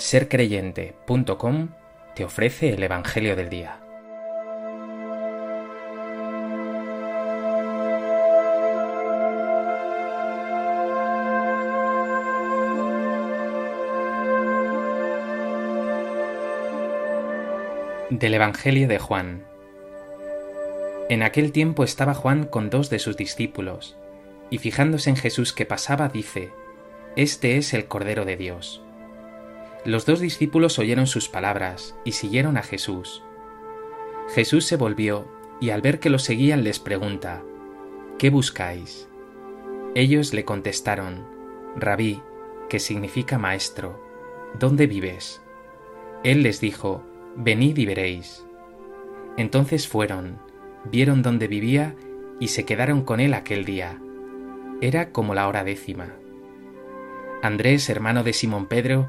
sercreyente.com te ofrece el Evangelio del Día. Del Evangelio de Juan. En aquel tiempo estaba Juan con dos de sus discípulos, y fijándose en Jesús que pasaba, dice, Este es el Cordero de Dios. Los dos discípulos oyeron sus palabras y siguieron a Jesús. Jesús se volvió y al ver que lo seguían les pregunta, ¿Qué buscáis? Ellos le contestaron, Rabí, que significa maestro, ¿dónde vives? Él les dijo, Venid y veréis. Entonces fueron, vieron dónde vivía y se quedaron con él aquel día. Era como la hora décima. Andrés, hermano de Simón Pedro,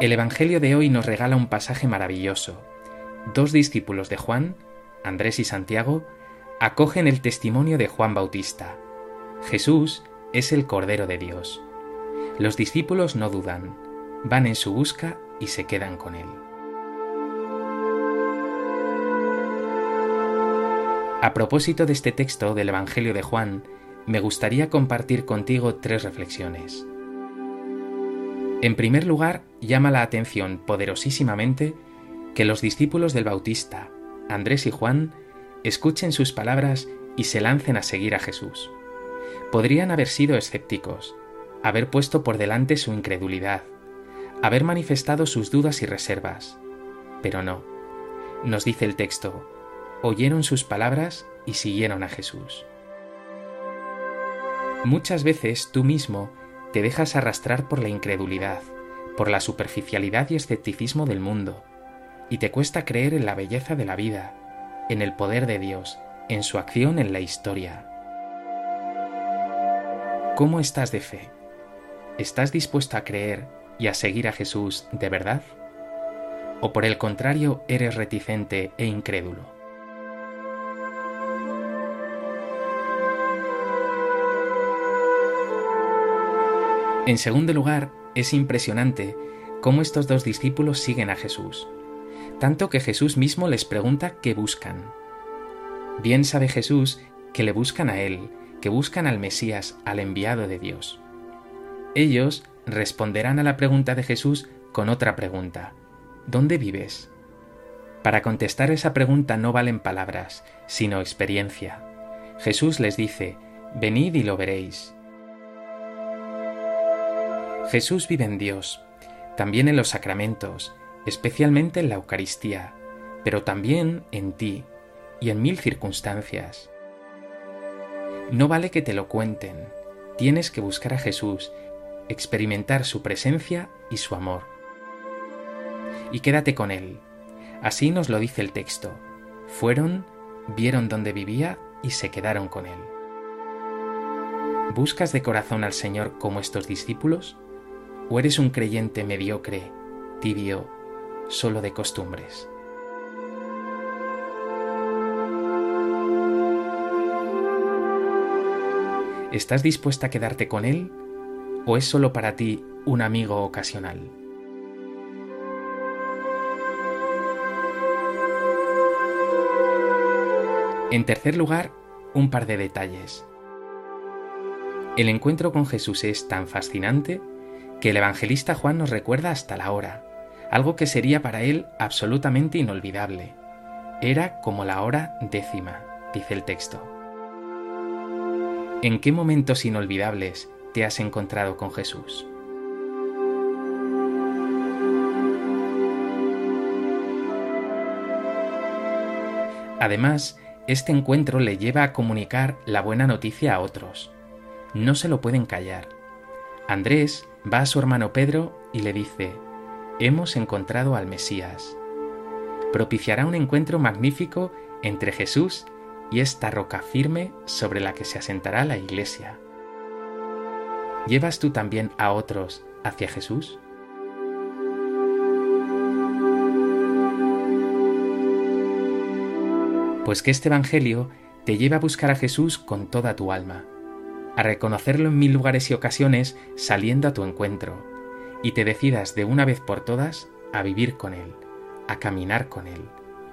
El Evangelio de hoy nos regala un pasaje maravilloso. Dos discípulos de Juan, Andrés y Santiago, acogen el testimonio de Juan Bautista. Jesús es el Cordero de Dios. Los discípulos no dudan, van en su busca y se quedan con él. A propósito de este texto del Evangelio de Juan, me gustaría compartir contigo tres reflexiones. En primer lugar, llama la atención poderosísimamente que los discípulos del Bautista, Andrés y Juan, escuchen sus palabras y se lancen a seguir a Jesús. Podrían haber sido escépticos, haber puesto por delante su incredulidad, haber manifestado sus dudas y reservas, pero no. Nos dice el texto, oyeron sus palabras y siguieron a Jesús. Muchas veces tú mismo te dejas arrastrar por la incredulidad, por la superficialidad y escepticismo del mundo, y te cuesta creer en la belleza de la vida, en el poder de Dios, en su acción en la historia. ¿Cómo estás de fe? ¿Estás dispuesto a creer y a seguir a Jesús de verdad? ¿O por el contrario eres reticente e incrédulo? En segundo lugar, es impresionante cómo estos dos discípulos siguen a Jesús, tanto que Jesús mismo les pregunta qué buscan. Bien sabe Jesús que le buscan a Él, que buscan al Mesías, al enviado de Dios. Ellos responderán a la pregunta de Jesús con otra pregunta. ¿Dónde vives? Para contestar esa pregunta no valen palabras, sino experiencia. Jesús les dice, Venid y lo veréis. Jesús vive en Dios, también en los sacramentos, especialmente en la Eucaristía, pero también en ti y en mil circunstancias. No vale que te lo cuenten, tienes que buscar a Jesús, experimentar su presencia y su amor. Y quédate con Él. Así nos lo dice el texto. Fueron, vieron dónde vivía y se quedaron con Él. ¿Buscas de corazón al Señor como estos discípulos? ¿O eres un creyente mediocre, tibio, solo de costumbres? ¿Estás dispuesta a quedarte con Él o es solo para ti un amigo ocasional? En tercer lugar, un par de detalles. El encuentro con Jesús es tan fascinante que el evangelista Juan nos recuerda hasta la hora, algo que sería para él absolutamente inolvidable. Era como la hora décima, dice el texto. ¿En qué momentos inolvidables te has encontrado con Jesús? Además, este encuentro le lleva a comunicar la buena noticia a otros. No se lo pueden callar Andrés va a su hermano Pedro y le dice, Hemos encontrado al Mesías. Propiciará un encuentro magnífico entre Jesús y esta roca firme sobre la que se asentará la Iglesia. ¿Llevas tú también a otros hacia Jesús? Pues que este Evangelio te lleve a buscar a Jesús con toda tu alma, a reconocerlo en mil lugares y ocasiones saliendo a tu encuentro, y te decidas de una vez por todas a vivir con Él, a caminar con Él,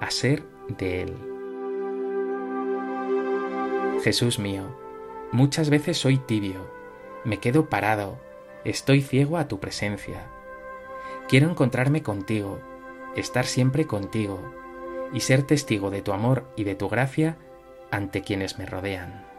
a ser de Él. Jesús mío, muchas veces soy tibio, me quedo parado, estoy ciego a tu presencia. Quiero encontrarme contigo, estar siempre contigo y ser testigo de tu amor y de tu gracia ante quienes me rodean.